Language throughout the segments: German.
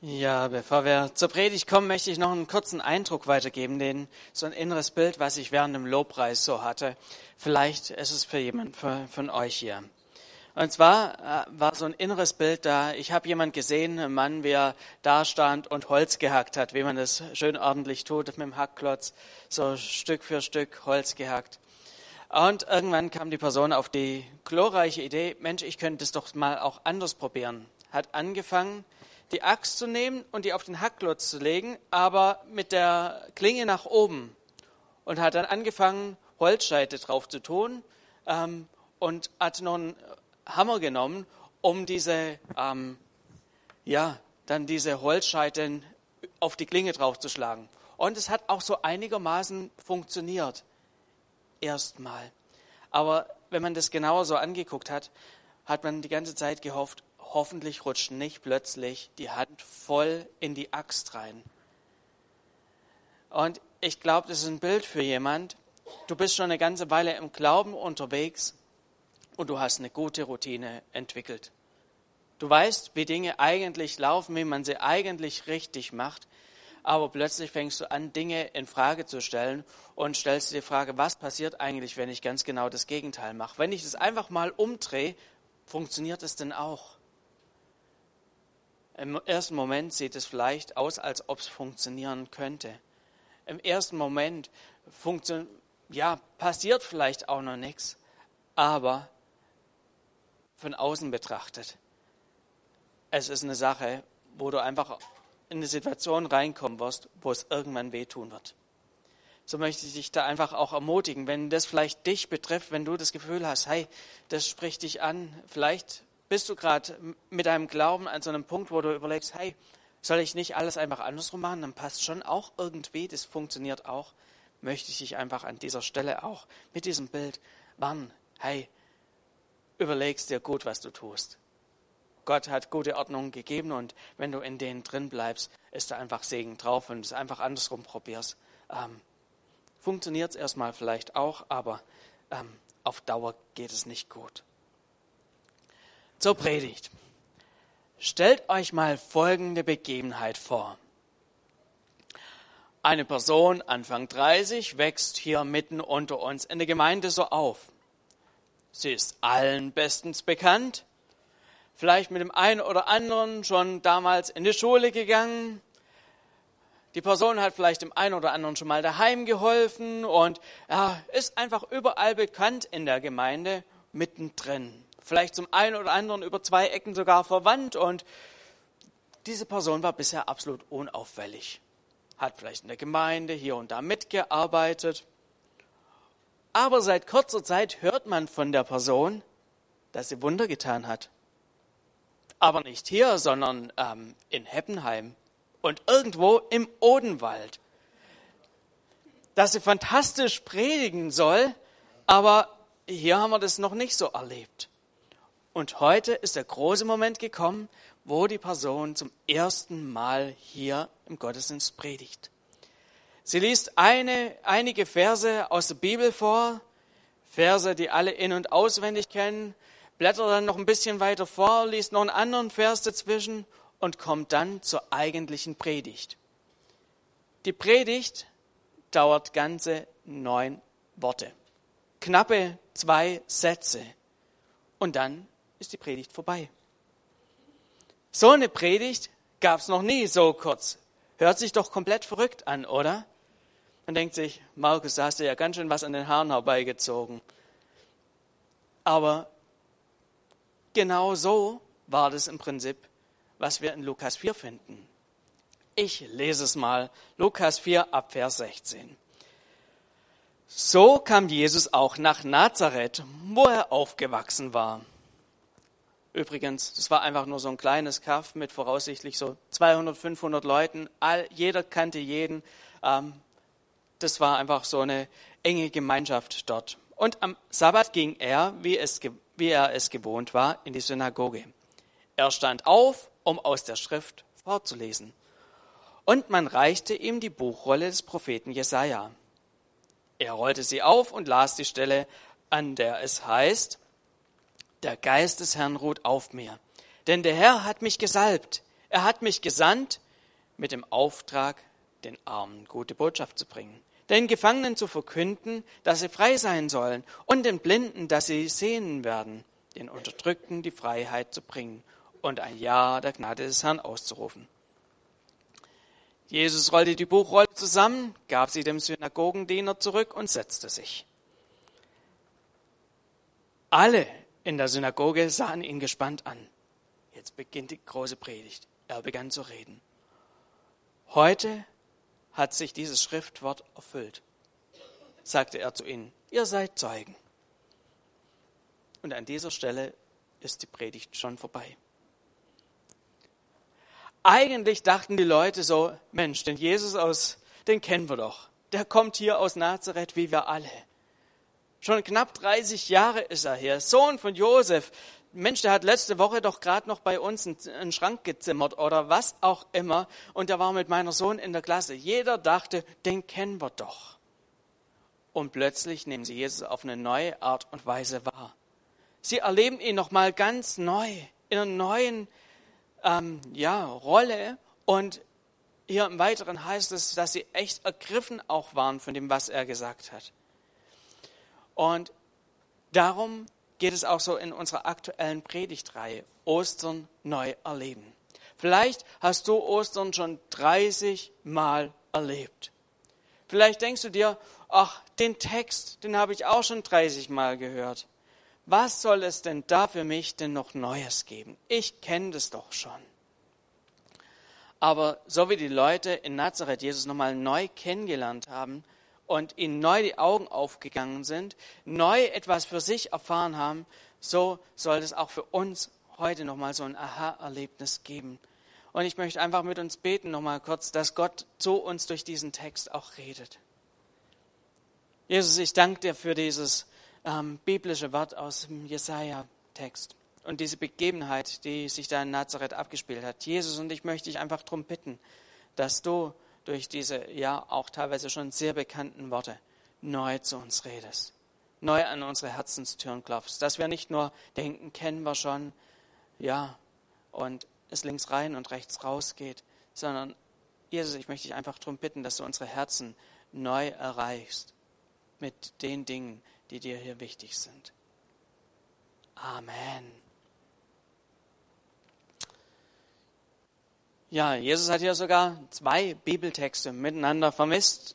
Ja, bevor wir zur Predigt kommen, möchte ich noch einen kurzen Eindruck weitergeben, den so ein inneres Bild, was ich während dem Lobpreis so hatte. Vielleicht ist es für jemand von, von euch hier. Und zwar äh, war so ein inneres Bild da. Ich habe jemand gesehen, einen Mann, wie er da stand und Holz gehackt hat, wie man das schön ordentlich tut mit dem Hackklotz, so Stück für Stück Holz gehackt. Und irgendwann kam die Person auf die glorreiche Idee, Mensch, ich könnte das doch mal auch anders probieren. Hat angefangen, die Axt zu nehmen und die auf den Hackklotz zu legen, aber mit der Klinge nach oben. Und hat dann angefangen, Holzscheite drauf zu tun ähm, und hat noch einen Hammer genommen, um diese, ähm, ja, dann diese Holzscheiten auf die Klinge draufzuschlagen. Und es hat auch so einigermaßen funktioniert. Erstmal. Aber wenn man das genauer so angeguckt hat, hat man die ganze Zeit gehofft, hoffentlich rutscht nicht plötzlich die Hand voll in die Axt rein. Und ich glaube, das ist ein Bild für jemand. Du bist schon eine ganze Weile im Glauben unterwegs und du hast eine gute Routine entwickelt. Du weißt, wie Dinge eigentlich laufen, wie man sie eigentlich richtig macht, aber plötzlich fängst du an, Dinge in Frage zu stellen und stellst dir die Frage, was passiert eigentlich, wenn ich ganz genau das Gegenteil mache? Wenn ich das einfach mal umdrehe, funktioniert es denn auch? Im ersten Moment sieht es vielleicht aus, als ob es funktionieren könnte. Im ersten Moment ja, passiert vielleicht auch noch nichts, aber von außen betrachtet, es ist eine Sache, wo du einfach in eine Situation reinkommen wirst, wo es irgendwann wehtun wird. So möchte ich dich da einfach auch ermutigen, wenn das vielleicht dich betrifft, wenn du das Gefühl hast, hey, das spricht dich an, vielleicht bist du gerade mit deinem Glauben an so einem Punkt, wo du überlegst, hey, soll ich nicht alles einfach andersrum machen? Dann passt schon auch irgendwie, das funktioniert auch. Möchte ich dich einfach an dieser Stelle auch mit diesem Bild warnen. Hey, überlegst dir gut, was du tust. Gott hat gute Ordnungen gegeben und wenn du in denen drin bleibst, ist da einfach Segen drauf und es einfach andersrum probierst. Ähm, Funktioniert es erstmal vielleicht auch, aber ähm, auf Dauer geht es nicht gut zur Predigt. Stellt euch mal folgende Begebenheit vor. Eine Person, Anfang 30, wächst hier mitten unter uns in der Gemeinde so auf. Sie ist allen bestens bekannt, vielleicht mit dem einen oder anderen schon damals in die Schule gegangen. Die Person hat vielleicht dem einen oder anderen schon mal daheim geholfen und ja, ist einfach überall bekannt in der Gemeinde mittendrin vielleicht zum einen oder anderen über zwei Ecken sogar verwandt und diese Person war bisher absolut unauffällig. Hat vielleicht in der Gemeinde hier und da mitgearbeitet. Aber seit kurzer Zeit hört man von der Person, dass sie Wunder getan hat. Aber nicht hier, sondern ähm, in Heppenheim und irgendwo im Odenwald. Dass sie fantastisch predigen soll, aber hier haben wir das noch nicht so erlebt. Und heute ist der große Moment gekommen, wo die Person zum ersten Mal hier im Gottesdienst predigt. Sie liest eine, einige Verse aus der Bibel vor, Verse, die alle in- und auswendig kennen, blättert dann noch ein bisschen weiter vor, liest noch einen anderen Vers dazwischen und kommt dann zur eigentlichen Predigt. Die Predigt dauert ganze neun Worte, knappe zwei Sätze. Und dann ist die Predigt vorbei. So eine Predigt gab es noch nie so kurz. Hört sich doch komplett verrückt an, oder? Man denkt sich, Markus, da hast du ja ganz schön was an den Haaren herbeigezogen. Aber genau so war das im Prinzip, was wir in Lukas 4 finden. Ich lese es mal. Lukas 4 ab Vers 16. So kam Jesus auch nach Nazareth, wo er aufgewachsen war. Übrigens, das war einfach nur so ein kleines Kaff mit voraussichtlich so 200, 500 Leuten. All, jeder kannte jeden. Ähm, das war einfach so eine enge Gemeinschaft dort. Und am Sabbat ging er, wie, es, wie er es gewohnt war, in die Synagoge. Er stand auf, um aus der Schrift vorzulesen. Und man reichte ihm die Buchrolle des Propheten Jesaja. Er rollte sie auf und las die Stelle, an der es heißt, der Geist des Herrn ruht auf mir. Denn der Herr hat mich gesalbt. Er hat mich gesandt mit dem Auftrag, den Armen gute Botschaft zu bringen, den Gefangenen zu verkünden, dass sie frei sein sollen und den Blinden, dass sie sehen werden, den Unterdrückten die Freiheit zu bringen und ein Ja der Gnade des Herrn auszurufen. Jesus rollte die Buchrolle zusammen, gab sie dem Synagogendiener zurück und setzte sich. Alle in der Synagoge sahen ihn gespannt an. Jetzt beginnt die große Predigt. Er begann zu reden. Heute hat sich dieses Schriftwort erfüllt, sagte er zu ihnen. Ihr seid Zeugen. Und an dieser Stelle ist die Predigt schon vorbei. Eigentlich dachten die Leute so, Mensch, den Jesus aus, den kennen wir doch. Der kommt hier aus Nazareth wie wir alle. Schon knapp 30 Jahre ist er hier. Sohn von Josef. Mensch, der hat letzte Woche doch gerade noch bei uns einen Schrank gezimmert oder was auch immer. Und der war mit meiner Sohn in der Klasse. Jeder dachte, den kennen wir doch. Und plötzlich nehmen sie Jesus auf eine neue Art und Weise wahr. Sie erleben ihn nochmal ganz neu, in einer neuen ähm, ja, Rolle. Und hier im Weiteren heißt es, dass sie echt ergriffen auch waren von dem, was er gesagt hat. Und darum geht es auch so in unserer aktuellen Predigtreihe Ostern neu erleben. Vielleicht hast du Ostern schon 30 Mal erlebt. Vielleicht denkst du dir, ach, den Text, den habe ich auch schon 30 Mal gehört. Was soll es denn da für mich denn noch Neues geben? Ich kenne das doch schon. Aber so wie die Leute in Nazareth Jesus nochmal neu kennengelernt haben, und ihnen neu die Augen aufgegangen sind, neu etwas für sich erfahren haben, so soll es auch für uns heute nochmal so ein Aha-Erlebnis geben. Und ich möchte einfach mit uns beten nochmal kurz, dass Gott zu uns durch diesen Text auch redet. Jesus, ich danke dir für dieses ähm, biblische Wort aus dem Jesaja-Text und diese Begebenheit, die sich da in Nazareth abgespielt hat. Jesus, und ich möchte dich einfach darum bitten, dass du durch diese ja auch teilweise schon sehr bekannten Worte neu zu uns redest, neu an unsere Herzenstüren klopfst, dass wir nicht nur denken, kennen wir schon, ja, und es links rein und rechts raus geht, sondern Jesus, ich möchte dich einfach darum bitten, dass du unsere Herzen neu erreichst mit den Dingen, die dir hier wichtig sind. Amen. Ja, Jesus hat hier sogar zwei Bibeltexte miteinander vermischt.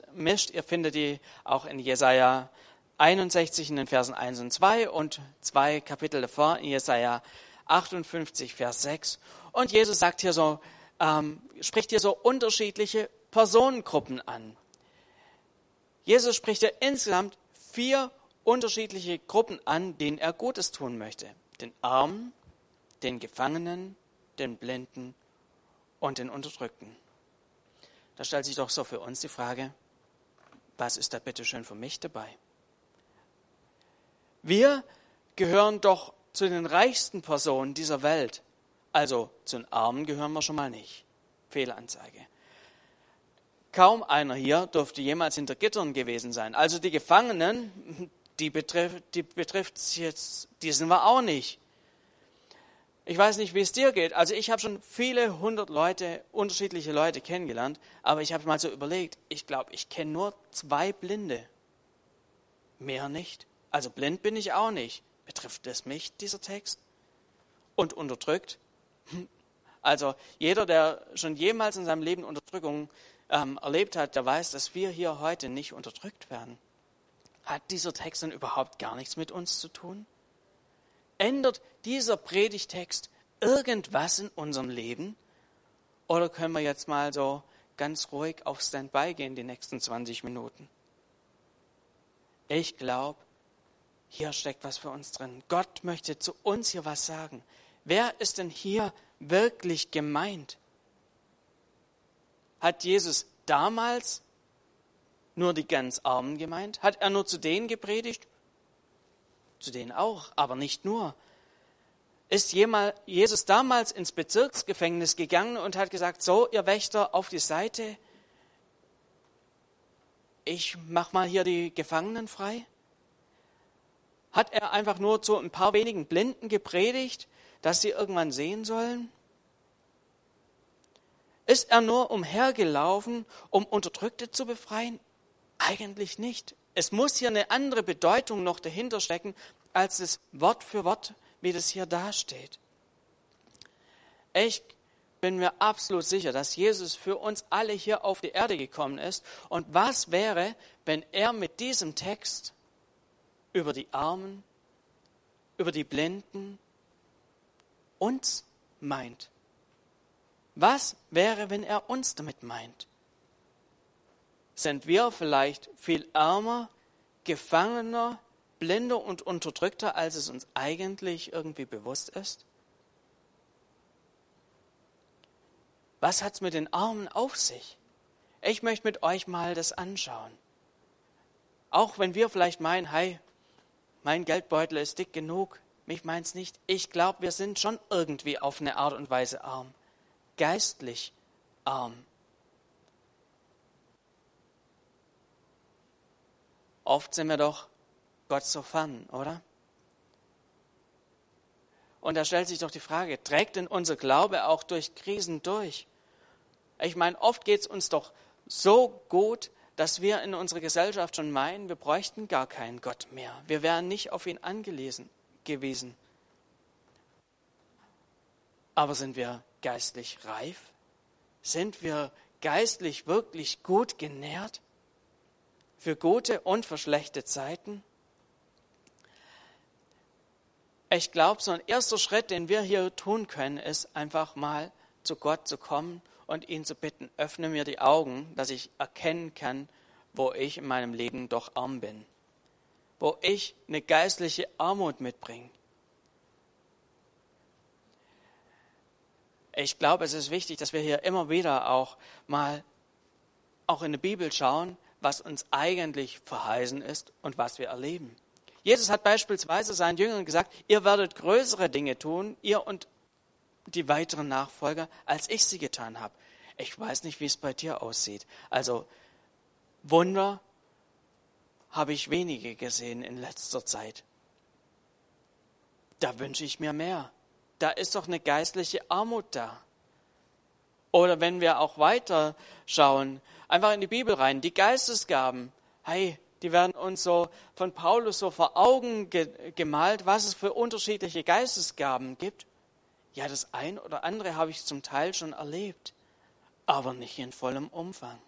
Ihr findet die auch in Jesaja 61 in den Versen 1 und 2 und zwei Kapitel davor in Jesaja 58, Vers 6. Und Jesus sagt hier so, ähm, spricht hier so unterschiedliche Personengruppen an. Jesus spricht hier insgesamt vier unterschiedliche Gruppen an, denen er Gutes tun möchte. Den Armen, den Gefangenen, den Blinden und den Unterdrückten. Da stellt sich doch so für uns die Frage, was ist da bitte schön für mich dabei? Wir gehören doch zu den reichsten Personen dieser Welt. Also zu den Armen gehören wir schon mal nicht. Fehlanzeige. Kaum einer hier dürfte jemals hinter Gittern gewesen sein. Also die Gefangenen, die betrifft, die betrifft jetzt, die sind wir auch nicht. Ich weiß nicht, wie es dir geht. Also ich habe schon viele hundert Leute, unterschiedliche Leute kennengelernt, aber ich habe mal so überlegt, ich glaube, ich kenne nur zwei Blinde. Mehr nicht. Also blind bin ich auch nicht. Betrifft es mich, dieser Text? Und unterdrückt? Also jeder, der schon jemals in seinem Leben Unterdrückung ähm, erlebt hat, der weiß, dass wir hier heute nicht unterdrückt werden. Hat dieser Text denn überhaupt gar nichts mit uns zu tun? Ändert dieser Predigtext irgendwas in unserem Leben? Oder können wir jetzt mal so ganz ruhig auf Standby gehen die nächsten 20 Minuten? Ich glaube, hier steckt was für uns drin. Gott möchte zu uns hier was sagen. Wer ist denn hier wirklich gemeint? Hat Jesus damals nur die ganz Armen gemeint? Hat er nur zu denen gepredigt? Zu denen auch, aber nicht nur. Ist Jesus damals ins Bezirksgefängnis gegangen und hat gesagt, so, ihr Wächter, auf die Seite, ich mach mal hier die Gefangenen frei? Hat er einfach nur zu ein paar wenigen Blinden gepredigt, dass sie irgendwann sehen sollen? Ist er nur umhergelaufen, um Unterdrückte zu befreien? Eigentlich nicht. Es muss hier eine andere Bedeutung noch dahinter stecken, als das Wort für Wort, wie das hier dasteht. Ich bin mir absolut sicher, dass Jesus für uns alle hier auf die Erde gekommen ist. Und was wäre, wenn er mit diesem Text über die Armen, über die Blinden uns meint? Was wäre, wenn er uns damit meint? Sind wir vielleicht viel ärmer, gefangener, blinder und unterdrückter, als es uns eigentlich irgendwie bewusst ist? Was hat es mit den Armen auf sich? Ich möchte mit euch mal das anschauen. Auch wenn wir vielleicht meinen, hey, mein Geldbeutel ist dick genug, mich meint's nicht. Ich glaube, wir sind schon irgendwie auf eine Art und Weise arm geistlich arm. Oft sind wir doch Gott so fern, oder? Und da stellt sich doch die Frage, trägt denn unser Glaube auch durch Krisen durch? Ich meine, oft geht es uns doch so gut, dass wir in unserer Gesellschaft schon meinen, wir bräuchten gar keinen Gott mehr. Wir wären nicht auf ihn angelesen gewesen. Aber sind wir geistlich reif? Sind wir geistlich wirklich gut genährt? Für gute und für schlechte Zeiten? Ich glaube, so ein erster Schritt, den wir hier tun können, ist einfach mal zu Gott zu kommen und ihn zu bitten, öffne mir die Augen, dass ich erkennen kann, wo ich in meinem Leben doch arm bin, wo ich eine geistliche Armut mitbringe, ich glaube, es ist wichtig, dass wir hier immer wieder auch mal auch in die Bibel schauen, was uns eigentlich verheißen ist und was wir erleben. Jesus hat beispielsweise seinen Jüngern gesagt, ihr werdet größere Dinge tun, ihr und die weiteren Nachfolger, als ich sie getan habe. Ich weiß nicht, wie es bei dir aussieht. Also Wunder habe ich wenige gesehen in letzter Zeit. Da wünsche ich mir mehr da ist doch eine geistliche Armut da. Oder wenn wir auch weiter schauen, einfach in die Bibel rein, die Geistesgaben, hey, die werden uns so von Paulus so vor Augen ge gemalt, was es für unterschiedliche Geistesgaben gibt. Ja, das ein oder andere habe ich zum Teil schon erlebt, aber nicht in vollem Umfang.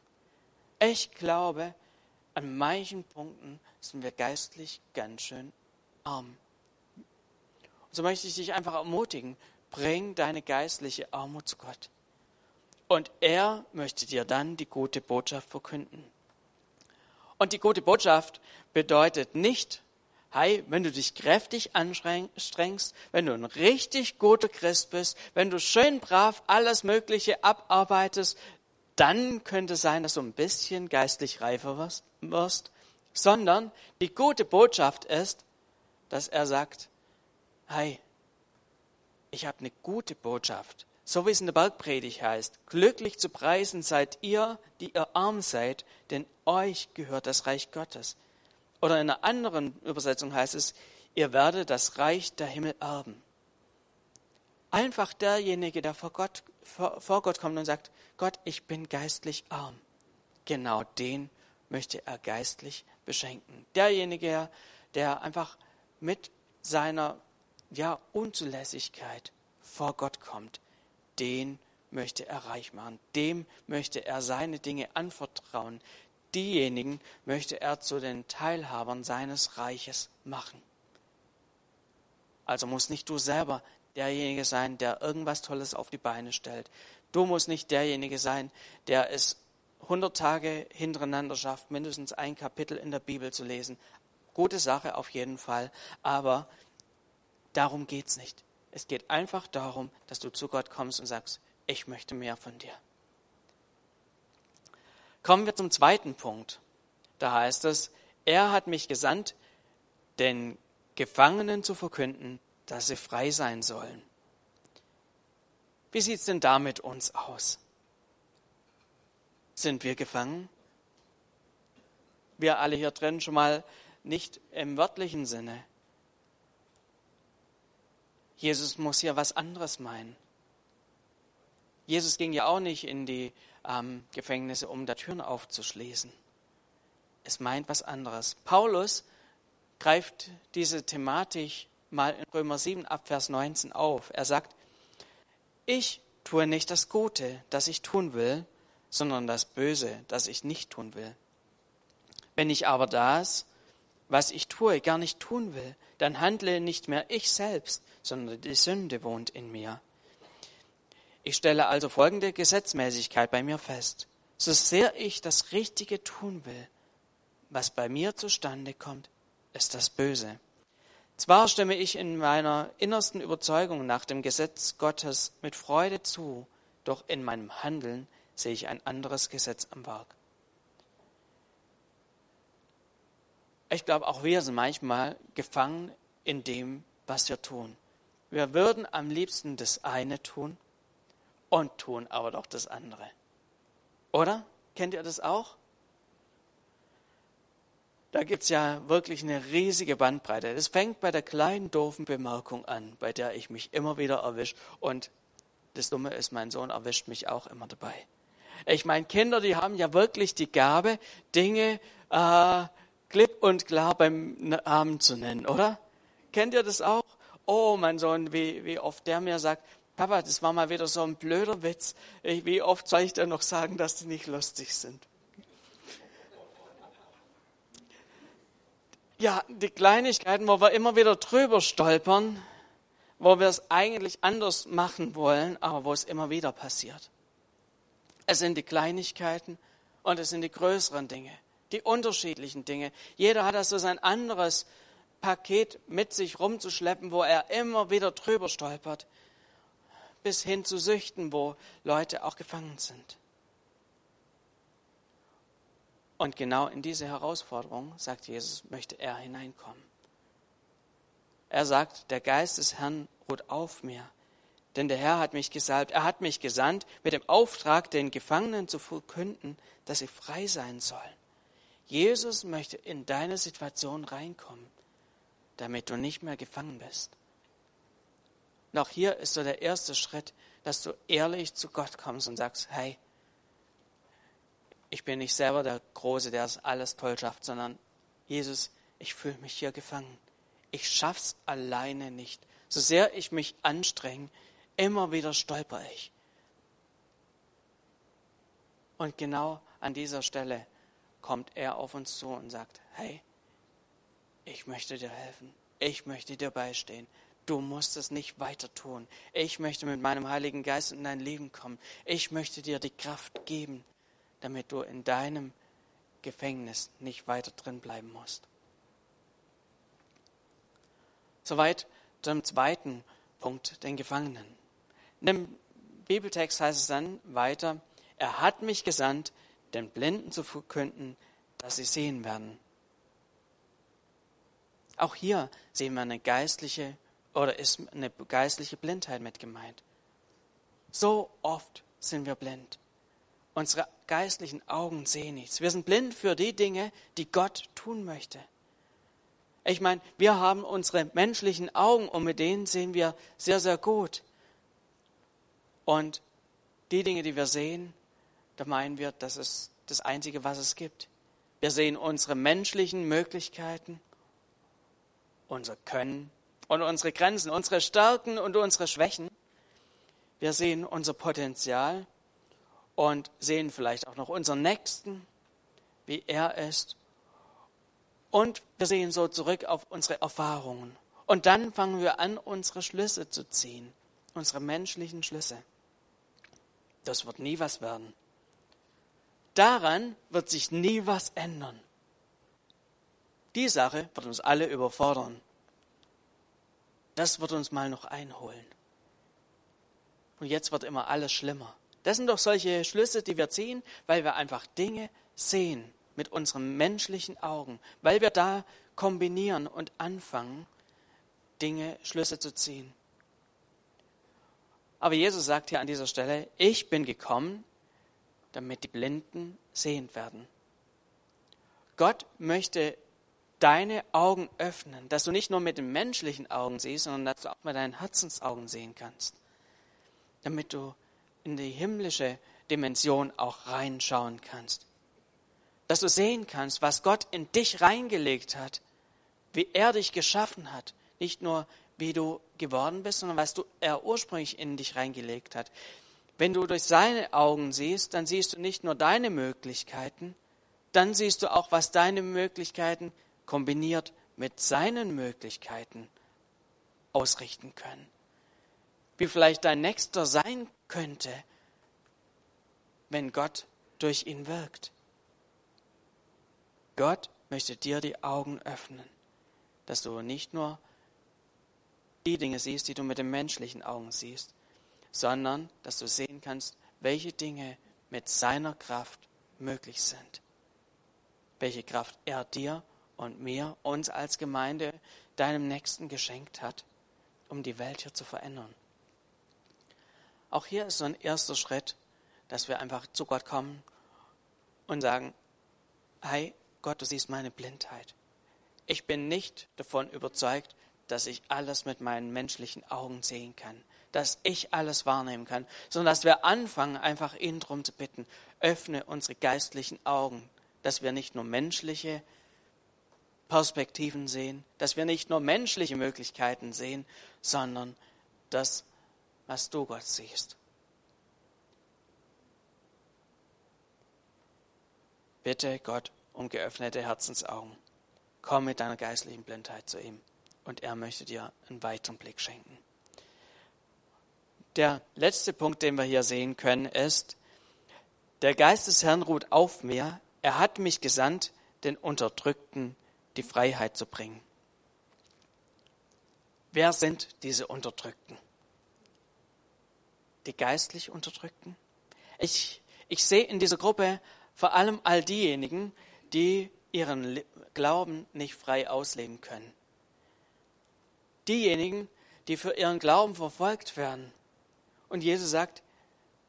Ich glaube, an manchen Punkten sind wir geistlich ganz schön arm so möchte ich dich einfach ermutigen, bring deine geistliche Armut zu Gott. Und er möchte dir dann die gute Botschaft verkünden. Und die gute Botschaft bedeutet nicht, hey, wenn du dich kräftig anstrengst, wenn du ein richtig guter Christ bist, wenn du schön brav alles Mögliche abarbeitest, dann könnte es sein, dass du ein bisschen geistlich reifer wirst, sondern die gute Botschaft ist, dass er sagt, hey, ich habe eine gute Botschaft. So wie es in der Bergpredigt heißt, glücklich zu preisen seid ihr, die ihr arm seid, denn euch gehört das Reich Gottes. Oder in einer anderen Übersetzung heißt es, ihr werdet das Reich der Himmel erben. Einfach derjenige, der vor Gott, vor, vor Gott kommt und sagt, Gott, ich bin geistlich arm. Genau den möchte er geistlich beschenken. Derjenige, der einfach mit seiner ja, Unzulässigkeit vor Gott kommt, den möchte er reich machen. Dem möchte er seine Dinge anvertrauen. Diejenigen möchte er zu den Teilhabern seines Reiches machen. Also muss nicht du selber derjenige sein, der irgendwas Tolles auf die Beine stellt. Du musst nicht derjenige sein, der es 100 Tage hintereinander schafft, mindestens ein Kapitel in der Bibel zu lesen. Gute Sache auf jeden Fall, aber Darum geht es nicht. Es geht einfach darum, dass du zu Gott kommst und sagst, ich möchte mehr von dir. Kommen wir zum zweiten Punkt. Da heißt es, er hat mich gesandt, den Gefangenen zu verkünden, dass sie frei sein sollen. Wie sieht es denn da mit uns aus? Sind wir gefangen? Wir alle hier drin schon mal nicht im wörtlichen Sinne, Jesus muss hier was anderes meinen. Jesus ging ja auch nicht in die ähm, Gefängnisse, um da Türen aufzuschließen. Es meint was anderes. Paulus greift diese Thematik mal in Römer 7 ab Vers 19 auf. Er sagt, ich tue nicht das Gute, das ich tun will, sondern das Böse, das ich nicht tun will. Wenn ich aber das, was ich tue, gar nicht tun will, dann handle nicht mehr ich selbst, sondern die Sünde wohnt in mir. Ich stelle also folgende Gesetzmäßigkeit bei mir fest. So sehr ich das Richtige tun will, was bei mir zustande kommt, ist das Böse. Zwar stimme ich in meiner innersten Überzeugung nach dem Gesetz Gottes mit Freude zu, doch in meinem Handeln sehe ich ein anderes Gesetz am Werk. Ich glaube, auch wir sind manchmal gefangen in dem, was wir tun. Wir würden am liebsten das eine tun und tun aber doch das andere. Oder? Kennt ihr das auch? Da gibt es ja wirklich eine riesige Bandbreite. Es fängt bei der kleinen, doofen Bemerkung an, bei der ich mich immer wieder erwische. Und das Dumme ist, mein Sohn erwischt mich auch immer dabei. Ich meine, Kinder, die haben ja wirklich die Gabe, Dinge äh, klipp und klar beim Namen zu nennen, oder? Kennt ihr das auch? Oh, mein Sohn, wie, wie oft der mir sagt, Papa, das war mal wieder so ein blöder Witz. Wie oft soll ich dir noch sagen, dass die nicht lustig sind? ja, die Kleinigkeiten, wo wir immer wieder drüber stolpern, wo wir es eigentlich anders machen wollen, aber wo es immer wieder passiert. Es sind die Kleinigkeiten und es sind die größeren Dinge, die unterschiedlichen Dinge. Jeder hat also sein anderes Paket mit sich rumzuschleppen, wo er immer wieder drüber stolpert, bis hin zu Süchten, wo Leute auch gefangen sind. Und genau in diese Herausforderung, sagt Jesus, möchte er hineinkommen. Er sagt, der Geist des Herrn ruht auf mir, denn der Herr hat mich gesalbt, er hat mich gesandt mit dem Auftrag, den Gefangenen zu verkünden, dass sie frei sein sollen. Jesus möchte in deine Situation reinkommen, damit du nicht mehr gefangen bist. Auch hier ist so der erste Schritt, dass du ehrlich zu Gott kommst und sagst, hey, ich bin nicht selber der Große, der es alles toll schafft, sondern Jesus, ich fühle mich hier gefangen. Ich schaff's alleine nicht. So sehr ich mich anstrenge, immer wieder stolper ich. Und genau an dieser Stelle kommt er auf uns zu und sagt, hey, ich möchte dir helfen. Ich möchte dir beistehen. Du musst es nicht weiter tun. Ich möchte mit meinem Heiligen Geist in dein Leben kommen. Ich möchte dir die Kraft geben, damit du in deinem Gefängnis nicht weiter drin bleiben musst. Soweit zum zweiten Punkt, den Gefangenen. In dem Bibeltext heißt es dann weiter, er hat mich gesandt, den Blinden zu verkünden, dass sie sehen werden. Auch hier sehen wir eine geistliche oder ist eine geistliche Blindheit mit gemeint. So oft sind wir blind. Unsere geistlichen Augen sehen nichts. Wir sind blind für die Dinge, die Gott tun möchte. Ich meine, wir haben unsere menschlichen Augen und mit denen sehen wir sehr, sehr gut. Und die Dinge, die wir sehen, da meinen wir, das ist das Einzige, was es gibt. Wir sehen unsere menschlichen Möglichkeiten, unser Können und unsere Grenzen, unsere Stärken und unsere Schwächen. Wir sehen unser Potenzial und sehen vielleicht auch noch unseren Nächsten, wie er ist. Und wir sehen so zurück auf unsere Erfahrungen. Und dann fangen wir an, unsere Schlüsse zu ziehen, unsere menschlichen Schlüsse. Das wird nie was werden. Daran wird sich nie was ändern. Die Sache wird uns alle überfordern. Das wird uns mal noch einholen. Und jetzt wird immer alles schlimmer. Das sind doch solche Schlüsse, die wir ziehen, weil wir einfach Dinge sehen mit unseren menschlichen Augen, weil wir da kombinieren und anfangen, Dinge, Schlüsse zu ziehen. Aber Jesus sagt hier an dieser Stelle, ich bin gekommen, damit die Blinden sehend werden. Gott möchte deine Augen öffnen, dass du nicht nur mit den menschlichen Augen siehst, sondern dass du auch mit deinen Herzensaugen sehen kannst, damit du in die himmlische Dimension auch reinschauen kannst. Dass du sehen kannst, was Gott in dich reingelegt hat, wie er dich geschaffen hat. Nicht nur, wie du geworden bist, sondern was du, er ursprünglich in dich reingelegt hat. Wenn du durch seine Augen siehst, dann siehst du nicht nur deine Möglichkeiten, dann siehst du auch, was deine Möglichkeiten kombiniert mit seinen Möglichkeiten ausrichten können. Wie vielleicht dein Nächster sein könnte, wenn Gott durch ihn wirkt. Gott möchte dir die Augen öffnen, dass du nicht nur die Dinge siehst, die du mit den menschlichen Augen siehst, sondern dass du sehen kannst, welche Dinge mit seiner Kraft möglich sind. Welche Kraft er dir und mir, uns als Gemeinde, deinem Nächsten geschenkt hat, um die Welt hier zu verändern. Auch hier ist so ein erster Schritt, dass wir einfach zu Gott kommen und sagen, hey Gott, du siehst meine Blindheit. Ich bin nicht davon überzeugt, dass ich alles mit meinen menschlichen Augen sehen kann, dass ich alles wahrnehmen kann, sondern dass wir anfangen, einfach ihn darum zu bitten, öffne unsere geistlichen Augen, dass wir nicht nur menschliche Perspektiven sehen, dass wir nicht nur menschliche Möglichkeiten sehen, sondern das, was du Gott siehst. Bitte Gott um geöffnete Herzensaugen. Komm mit deiner geistlichen Blindheit zu ihm und er möchte dir einen weiteren Blick schenken. Der letzte Punkt, den wir hier sehen können, ist, der Geist des Herrn ruht auf mir. Er hat mich gesandt, den Unterdrückten die Freiheit zu bringen. Wer sind diese Unterdrückten? Die geistlich Unterdrückten? Ich, ich sehe in dieser Gruppe vor allem all diejenigen, die ihren Glauben nicht frei ausleben können. Diejenigen, die für ihren Glauben verfolgt werden. Und Jesus sagt,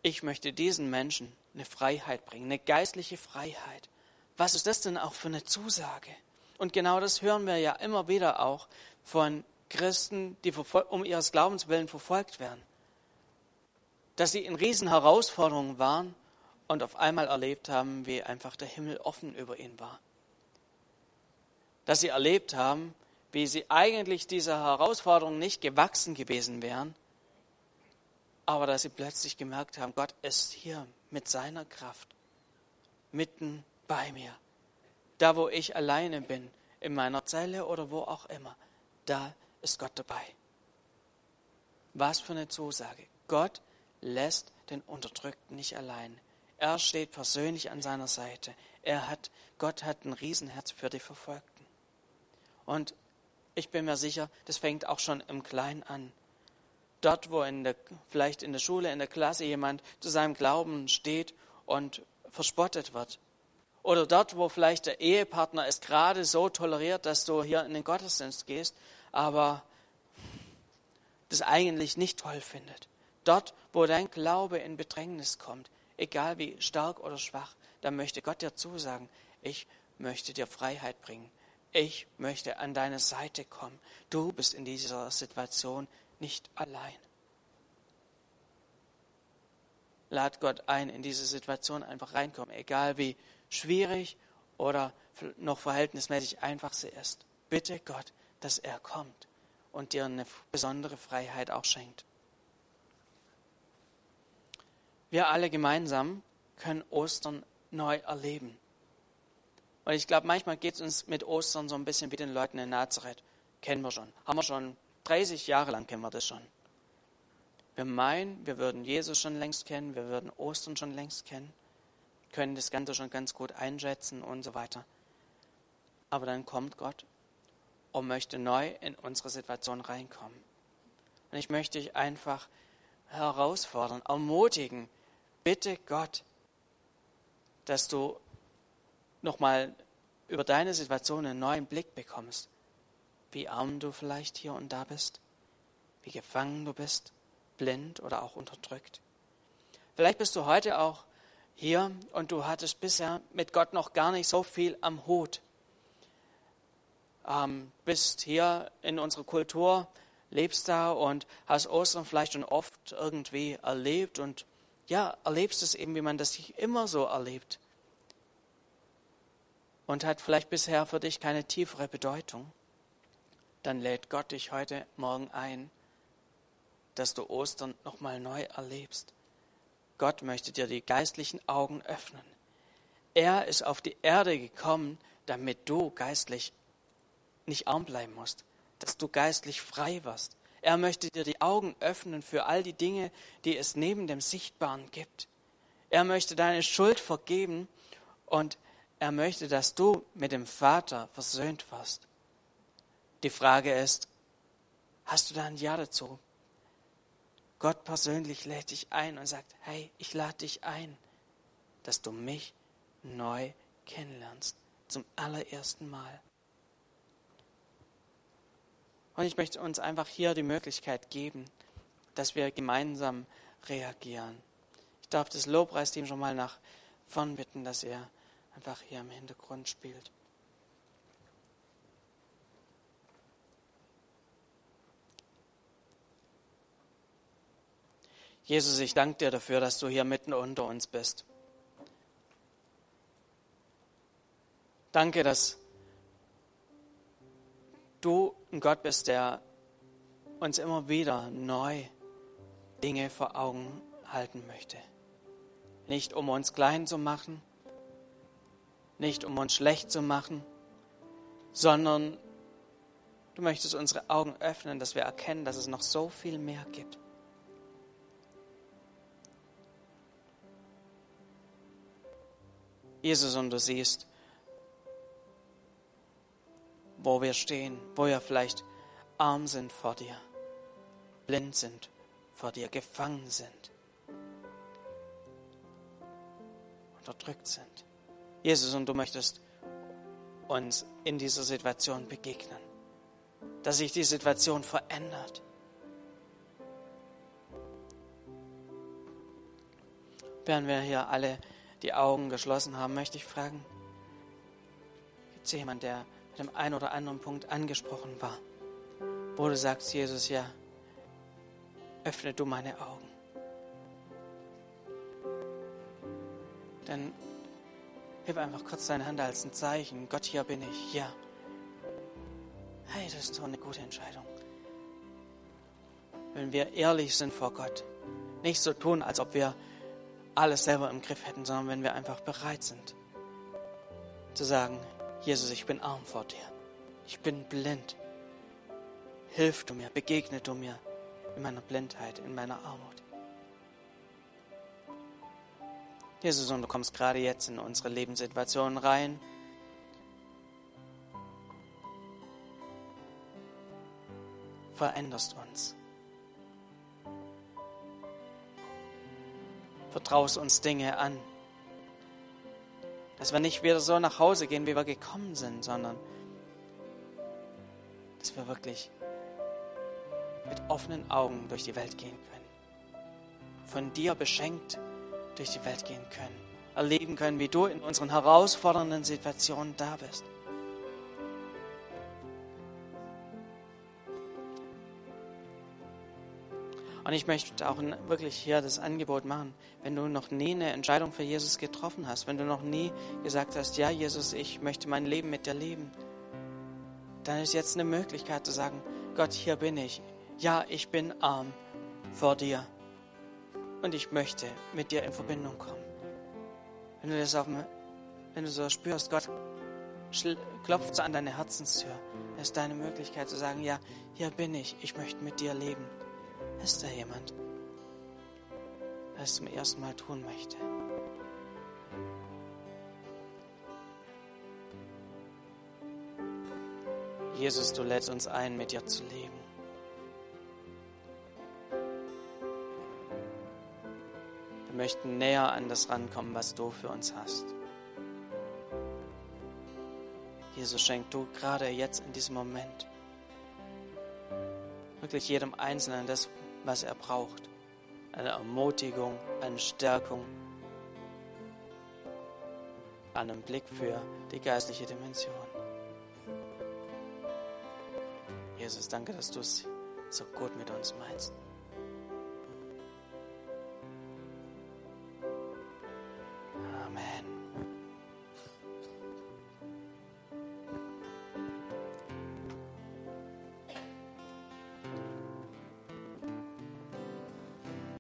ich möchte diesen Menschen eine Freiheit bringen, eine geistliche Freiheit. Was ist das denn auch für eine Zusage? Und genau das hören wir ja immer wieder auch von Christen, die um ihres Glaubens willen verfolgt werden. Dass sie in Riesenherausforderungen waren und auf einmal erlebt haben, wie einfach der Himmel offen über ihnen war. Dass sie erlebt haben, wie sie eigentlich dieser Herausforderung nicht gewachsen gewesen wären, aber dass sie plötzlich gemerkt haben, Gott ist hier mit seiner Kraft mitten bei mir. Da, wo ich alleine bin, in meiner Zelle oder wo auch immer, da ist Gott dabei. Was für eine Zusage. Gott lässt den Unterdrückten nicht allein. Er steht persönlich an seiner Seite. Er hat, Gott hat ein Riesenherz für die Verfolgten. Und ich bin mir sicher, das fängt auch schon im Kleinen an. Dort, wo in der, vielleicht in der Schule, in der Klasse jemand zu seinem Glauben steht und verspottet wird. Oder dort, wo vielleicht der Ehepartner es gerade so toleriert, dass du hier in den Gottesdienst gehst, aber das eigentlich nicht toll findet. Dort, wo dein Glaube in Bedrängnis kommt, egal wie stark oder schwach, dann möchte Gott dir zusagen, ich möchte dir Freiheit bringen. Ich möchte an deine Seite kommen. Du bist in dieser Situation nicht allein. Lad Gott ein, in diese Situation einfach reinkommen, egal wie schwierig oder noch verhältnismäßig einfach sie ist. Bitte Gott, dass er kommt und dir eine besondere Freiheit auch schenkt. wir alle gemeinsam können Ostern neu erleben. Und ich glaube, manchmal geht es uns mit Ostern so ein bisschen wie den Leuten in Nazareth. Kennen wir schon. Haben wir schon 30 Jahre lang kennen wir das schon. Wir meinen, wir würden Jesus schon längst kennen, wir würden Ostern schon längst kennen, können das Ganze schon ganz gut einschätzen und so weiter. Aber dann kommt Gott und möchte neu in unsere Situation reinkommen. Und ich möchte dich einfach herausfordern, ermutigen, bitte Gott, dass du nochmal über deine Situation einen neuen Blick bekommst. Wie arm du vielleicht hier und da bist, wie gefangen du bist, blind oder auch unterdrückt. Vielleicht bist du heute auch hier und du hattest bisher mit Gott noch gar nicht so viel am Hut. Ähm, bist hier in unserer Kultur, lebst da und hast Ostern vielleicht schon oft irgendwie erlebt und ja, erlebst es eben, wie man das immer so erlebt und hat vielleicht bisher für dich keine tiefere Bedeutung, dann lädt Gott dich heute Morgen ein, dass du Ostern nochmal neu erlebst. Gott möchte dir die geistlichen Augen öffnen. Er ist auf die Erde gekommen, damit du geistlich nicht arm bleiben musst, dass du geistlich frei wirst. Er möchte dir die Augen öffnen für all die Dinge, die es neben dem Sichtbaren gibt. Er möchte deine Schuld vergeben und er möchte, dass du mit dem Vater versöhnt wirst. Die Frage ist, hast du da ein Ja dazu? Gott persönlich lädt dich ein und sagt, hey, ich lade dich ein, dass du mich neu kennenlernst, zum allerersten Mal. Und ich möchte uns einfach hier die Möglichkeit geben, dass wir gemeinsam reagieren. Ich darf das Lobpreisteam schon mal nach vorn bitten, dass er einfach hier im Hintergrund spielt. Jesus, ich danke dir dafür, dass du hier mitten unter uns bist. Danke, dass du ein Gott bist, der uns immer wieder neu Dinge vor Augen halten möchte. Nicht um uns klein zu machen, nicht um uns schlecht zu machen, sondern du möchtest unsere Augen öffnen, dass wir erkennen, dass es noch so viel mehr gibt. Jesus, und du siehst, wo wir stehen, wo wir vielleicht arm sind vor dir, blind sind vor dir, gefangen sind, unterdrückt sind. Jesus, und du möchtest uns in dieser Situation begegnen, dass sich die Situation verändert. Während wir hier alle die Augen geschlossen haben, möchte ich fragen, gibt es jemanden, der mit dem einen oder anderen Punkt angesprochen war, wo du sagst, Jesus, ja, öffne du meine Augen. Dann Heb einfach kurz deine Hand als ein Zeichen. Gott, hier bin ich. Ja. Hey, das ist so eine gute Entscheidung. Wenn wir ehrlich sind vor Gott. Nicht so tun, als ob wir alles selber im Griff hätten, sondern wenn wir einfach bereit sind zu sagen, Jesus, ich bin arm vor dir. Ich bin blind. Hilf du mir, begegne du mir in meiner Blindheit, in meiner Armut. Jesus, und du kommst gerade jetzt in unsere Lebenssituation rein. Veränderst uns. Vertraust uns Dinge an. Dass wir nicht wieder so nach Hause gehen, wie wir gekommen sind, sondern dass wir wirklich mit offenen Augen durch die Welt gehen können. Von dir beschenkt durch die Welt gehen können, erleben können, wie du in unseren herausfordernden Situationen da bist. Und ich möchte auch wirklich hier das Angebot machen, wenn du noch nie eine Entscheidung für Jesus getroffen hast, wenn du noch nie gesagt hast, ja Jesus, ich möchte mein Leben mit dir leben, dann ist jetzt eine Möglichkeit zu sagen, Gott, hier bin ich. Ja, ich bin arm vor dir und ich möchte mit dir in Verbindung kommen. Wenn du das auf, wenn du so spürst, Gott klopft an deine Herzenstür, ist deine Möglichkeit zu sagen, ja, hier bin ich, ich möchte mit dir leben. Ist da jemand, der es zum ersten Mal tun möchte? Jesus, du lädst uns ein, mit dir zu leben. möchten näher an das rankommen, was du für uns hast. Jesus, schenk du gerade jetzt in diesem Moment wirklich jedem Einzelnen das, was er braucht. Eine Ermutigung, eine Stärkung, einen Blick für die geistliche Dimension. Jesus, danke, dass du es so gut mit uns meinst.